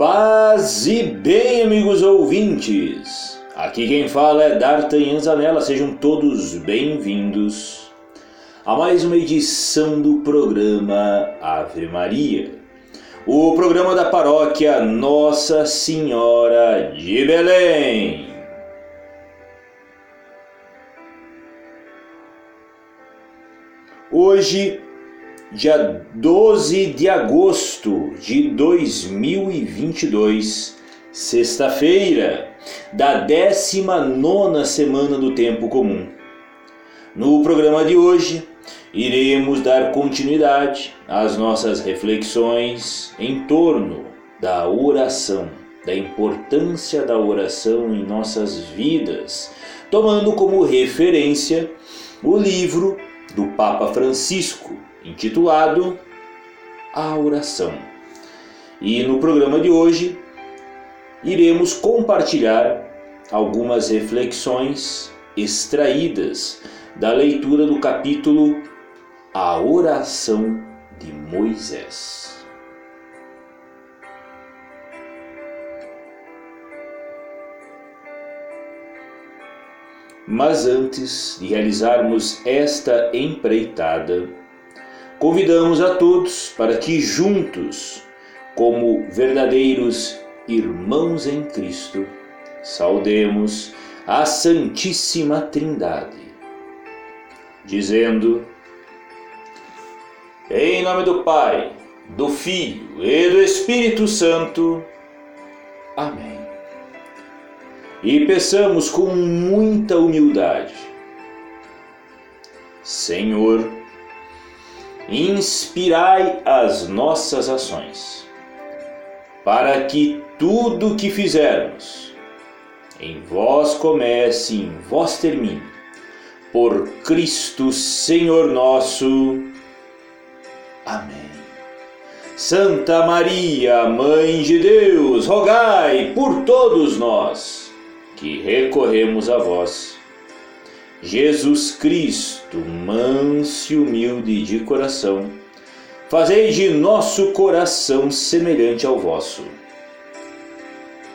Paz e bem, amigos ouvintes! Aqui quem fala é D'Artagnan Zanella, sejam todos bem-vindos a mais uma edição do programa Ave Maria, o programa da paróquia Nossa Senhora de Belém. Hoje dia 12 de agosto de 2022, sexta-feira da 19 semana do Tempo Comum. No programa de hoje, iremos dar continuidade às nossas reflexões em torno da oração, da importância da oração em nossas vidas, tomando como referência o livro do Papa Francisco, intitulado A Oração. E no programa de hoje iremos compartilhar algumas reflexões extraídas da leitura do capítulo A Oração de Moisés. Mas antes de realizarmos esta empreitada, convidamos a todos para que juntos, como verdadeiros irmãos em Cristo, saudemos a Santíssima Trindade, dizendo: Em nome do Pai, do Filho e do Espírito Santo. Amém. E peçamos com muita humildade, Senhor, inspirai as nossas ações, para que tudo o que fizermos em vós comece, em vós termine, por Cristo Senhor nosso. Amém. Santa Maria, Mãe de Deus, rogai por todos nós que recorremos a vós Jesus Cristo, manso e humilde de coração, fazei de nosso coração semelhante ao vosso.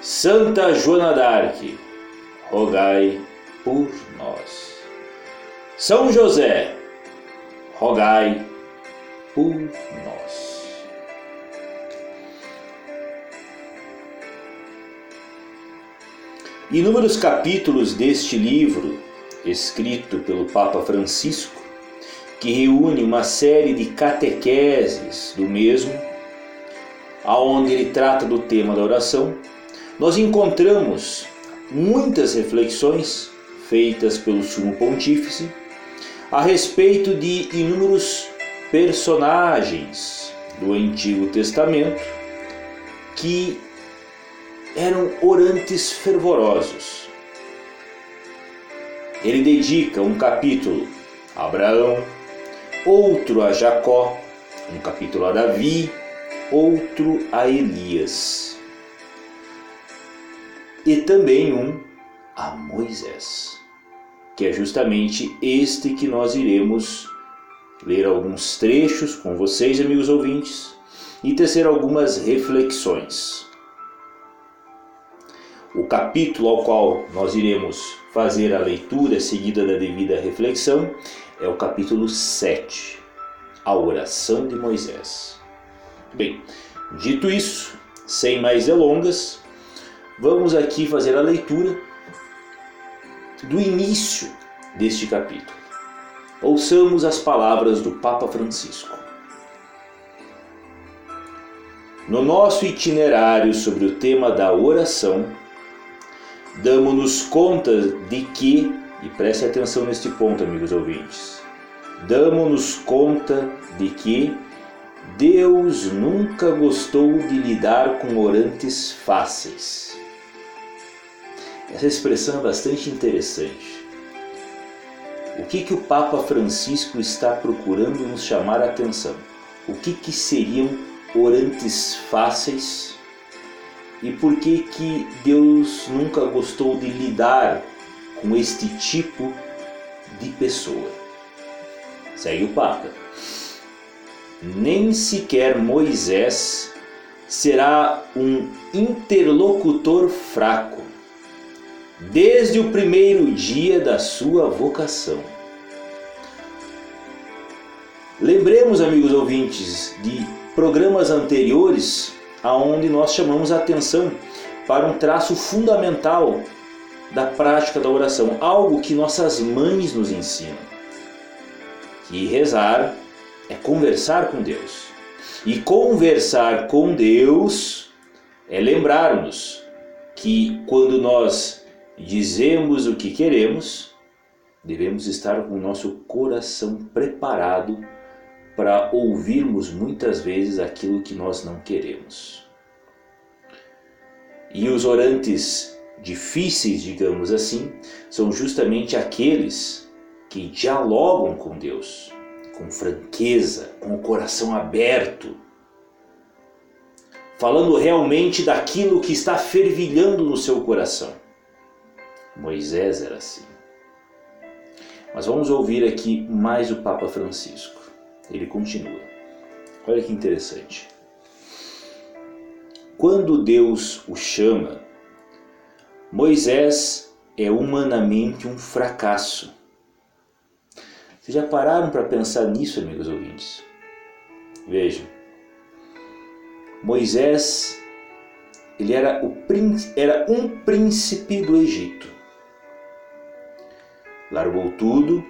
Santa Joana d'Arc, rogai por nós. São José, rogai por nós. Inúmeros capítulos deste livro escrito pelo Papa Francisco, que reúne uma série de catequeses do mesmo, aonde ele trata do tema da oração, nós encontramos muitas reflexões feitas pelo Sumo Pontífice a respeito de inúmeros personagens do Antigo Testamento que eram orantes fervorosos ele dedica um capítulo a Abraão, outro a Jacó, um capítulo a Davi, outro a Elias e também um a Moisés, que é justamente este que nós iremos ler alguns trechos com vocês, amigos ouvintes, e tecer algumas reflexões. O capítulo ao qual nós iremos fazer a leitura seguida da devida reflexão é o capítulo 7, a oração de Moisés. Bem, dito isso, sem mais delongas, vamos aqui fazer a leitura do início deste capítulo. Ouçamos as palavras do Papa Francisco. No nosso itinerário sobre o tema da oração, damos-nos conta de que, e preste atenção neste ponto, amigos ouvintes, damos-nos conta de que Deus nunca gostou de lidar com orantes fáceis. Essa expressão é bastante interessante. O que, que o Papa Francisco está procurando nos chamar a atenção? O que, que seriam orantes fáceis e por que que Deus nunca gostou de lidar com este tipo de pessoa. Segue o Papa. Nem sequer Moisés será um interlocutor fraco, desde o primeiro dia da sua vocação. Lembremos, amigos ouvintes, de programas anteriores aonde nós chamamos a atenção para um traço fundamental da prática da oração, algo que nossas mães nos ensinam. Que rezar é conversar com Deus. E conversar com Deus é lembrarmos que quando nós dizemos o que queremos, devemos estar com o nosso coração preparado para ouvirmos muitas vezes aquilo que nós não queremos. E os orantes difíceis, digamos assim, são justamente aqueles que dialogam com Deus com franqueza, com o coração aberto, falando realmente daquilo que está fervilhando no seu coração. Moisés era assim. Mas vamos ouvir aqui mais o Papa Francisco. Ele continua. Olha que interessante. Quando Deus o chama, Moisés é humanamente um fracasso. Vocês já pararam para pensar nisso, amigos ouvintes? Vejam. Moisés, ele era, o, era um príncipe do Egito. Largou tudo,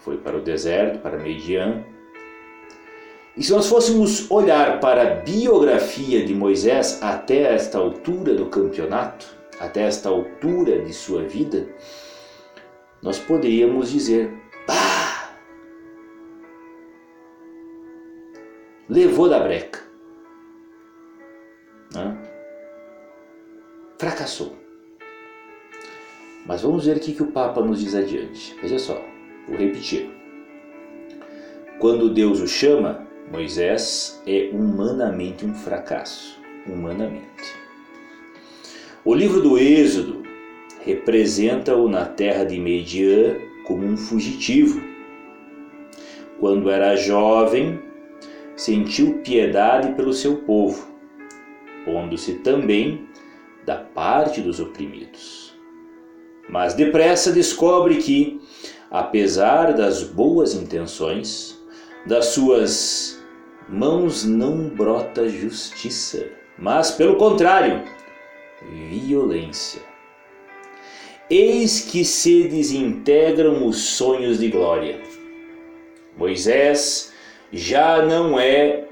foi para o deserto, para Median, e se nós fôssemos olhar para a biografia de Moisés até esta altura do campeonato, até esta altura de sua vida, nós poderíamos dizer: pá! Levou da breca. Né? Fracassou. Mas vamos ver o que o Papa nos diz adiante. Veja só, vou repetir. Quando Deus o chama, Moisés é humanamente um fracasso, humanamente. O livro do Êxodo representa-o na terra de Median como um fugitivo. Quando era jovem, sentiu piedade pelo seu povo, pondo-se também da parte dos oprimidos. Mas depressa descobre que, apesar das boas intenções, das suas mãos não brota justiça, mas pelo contrário, violência. Eis que se desintegram os sonhos de glória. Moisés já não é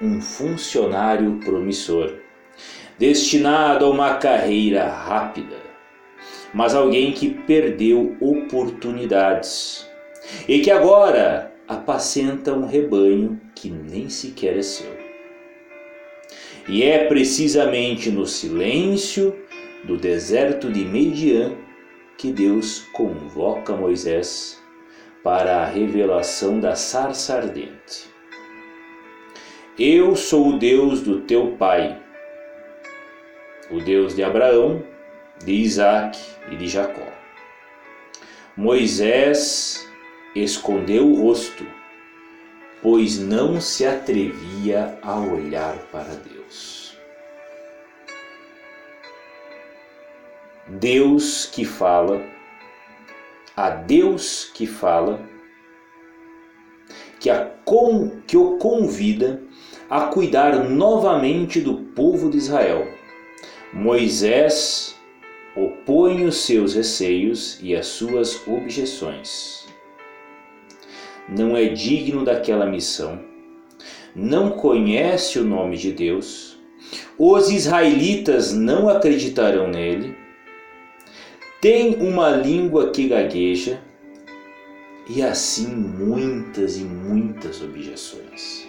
um funcionário promissor, destinado a uma carreira rápida, mas alguém que perdeu oportunidades e que agora apacenta um rebanho que nem sequer é seu. E é precisamente no silêncio do deserto de Median que Deus convoca Moisés para a revelação da sarça ardente. Eu sou o Deus do teu pai, o Deus de Abraão, de Isaac e de Jacó. Moisés escondeu o rosto, pois não se atrevia a olhar para Deus. Deus que fala, a Deus que fala, que, a, que o convida a cuidar novamente do povo de Israel. Moisés opõe os seus receios e as suas objeções não é digno daquela missão, não conhece o nome de Deus, os israelitas não acreditarão nele, tem uma língua que gagueja e assim muitas e muitas objeções.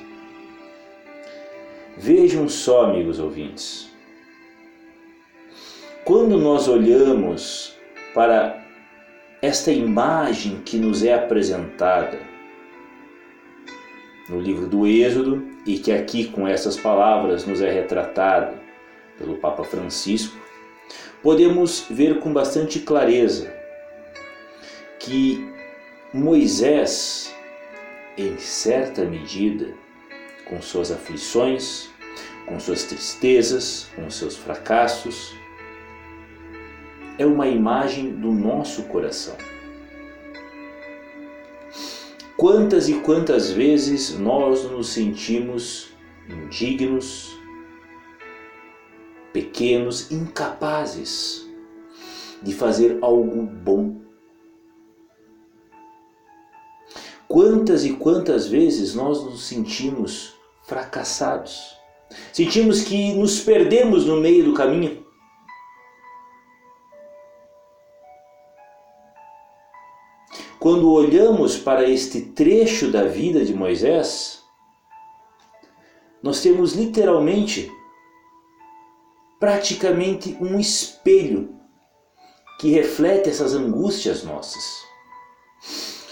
Vejam só, amigos ouvintes, quando nós olhamos para esta imagem que nos é apresentada, no livro do Êxodo e que aqui com essas palavras nos é retratado pelo Papa Francisco, podemos ver com bastante clareza que Moisés, em certa medida, com suas aflições, com suas tristezas, com seus fracassos. É uma imagem do nosso coração. Quantas e quantas vezes nós nos sentimos indignos, pequenos, incapazes de fazer algo bom. Quantas e quantas vezes nós nos sentimos fracassados, sentimos que nos perdemos no meio do caminho. Quando olhamos para este trecho da vida de Moisés, nós temos literalmente praticamente um espelho que reflete essas angústias nossas.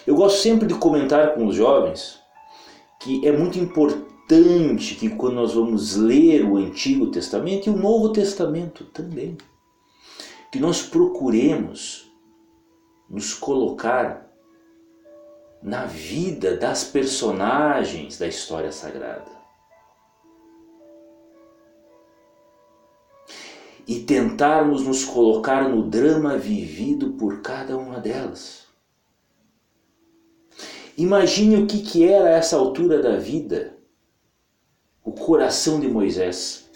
Eu gosto sempre de comentar com os jovens que é muito importante que quando nós vamos ler o Antigo Testamento e o Novo Testamento também, que nós procuremos nos colocar na vida das personagens da história sagrada. e tentarmos nos colocar no drama vivido por cada uma delas. Imagine o que, que era essa altura da vida o coração de Moisés,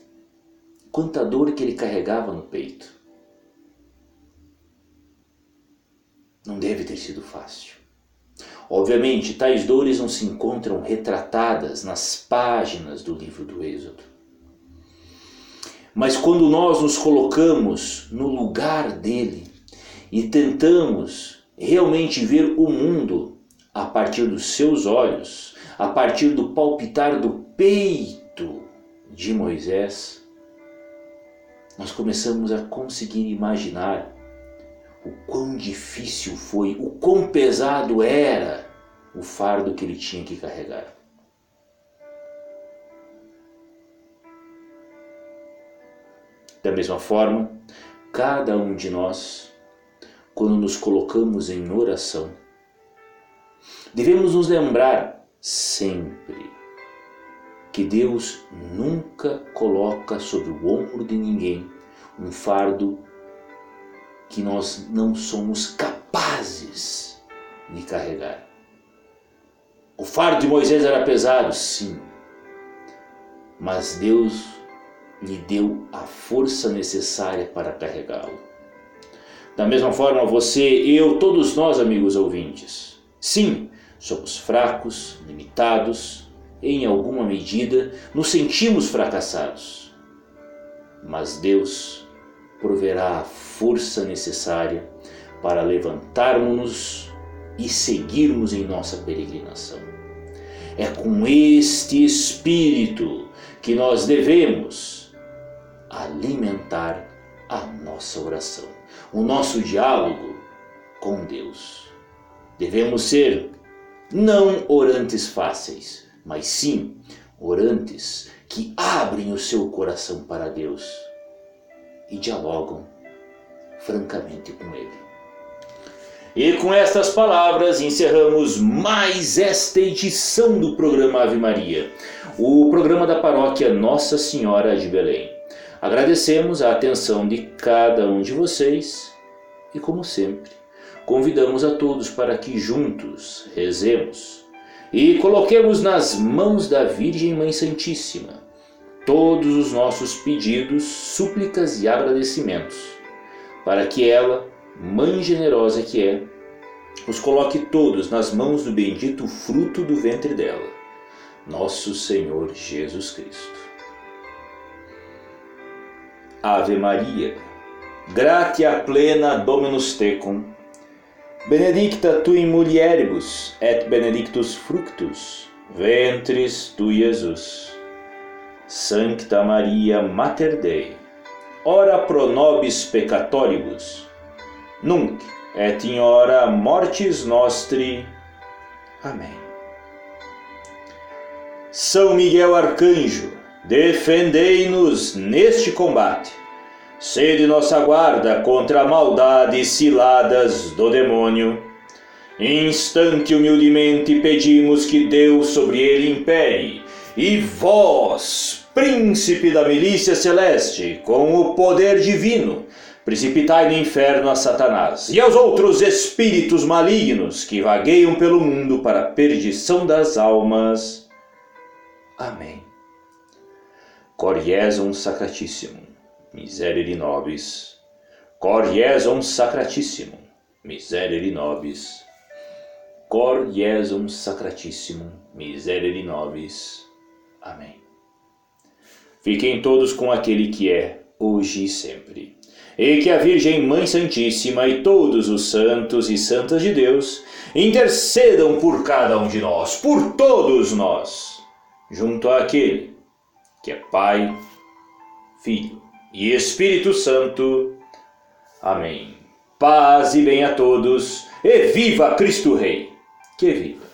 quanta dor que ele carregava no peito. Não deve ter sido fácil. Obviamente, tais dores não se encontram retratadas nas páginas do livro do Êxodo. Mas quando nós nos colocamos no lugar dele e tentamos realmente ver o mundo a partir dos seus olhos, a partir do palpitar do peito de Moisés, nós começamos a conseguir imaginar o quão difícil foi, o quão pesado era o fardo que ele tinha que carregar. Da mesma forma, cada um de nós, quando nos colocamos em oração, devemos nos lembrar sempre que Deus nunca coloca sobre o ombro de ninguém um fardo que nós não somos capazes de carregar. O fardo de Moisés era pesado, sim, mas Deus lhe deu a força necessária para carregá-lo. Da mesma forma, você, eu, todos nós, amigos ouvintes, sim, somos fracos, limitados, em alguma medida nos sentimos fracassados. Mas Deus proverá a força necessária para levantarmos-nos e seguirmos em nossa peregrinação. É com este espírito que nós devemos alimentar a nossa oração, o nosso diálogo com Deus. Devemos ser não orantes fáceis, mas sim orantes que abrem o seu coração para Deus e dialogam francamente com Ele. E com estas palavras encerramos mais esta edição do programa Ave Maria, o programa da paróquia Nossa Senhora de Belém. Agradecemos a atenção de cada um de vocês e, como sempre, convidamos a todos para que juntos rezemos e coloquemos nas mãos da Virgem Mãe Santíssima todos os nossos pedidos, súplicas e agradecimentos, para que ela, Mãe generosa que é, os coloque todos nas mãos do bendito fruto do ventre dela, nosso Senhor Jesus Cristo. Ave Maria, gratia plena Dominus tecum, benedicta tu in mulieribus et benedictus fructus ventris tu Iesus. Sancta Maria Mater Dei, ora pro nobis peccatoribus, nunc et in hora mortis nostri. Amém. São Miguel Arcanjo, defendei-nos neste combate. Sede nossa guarda contra a maldade e ciladas do demônio. Instante humildemente pedimos que Deus sobre ele impere, e vós, príncipe da milícia celeste, com o poder divino, precipitai no inferno a Satanás e aos outros espíritos malignos que vagueiam pelo mundo para a perdição das almas. Amém. Coriesum Sacratissimum, Miserere Nobis. Coriesum Sacratissimum, Miserere Nobis. Coriesum Sacratissimum, Miserere Nobis. Amém. Fiquem todos com aquele que é, hoje e sempre. E que a Virgem Mãe Santíssima e todos os santos e santas de Deus intercedam por cada um de nós, por todos nós, junto àquele que é Pai, Filho e Espírito Santo. Amém. Paz e bem a todos, e viva Cristo Rei! Que viva!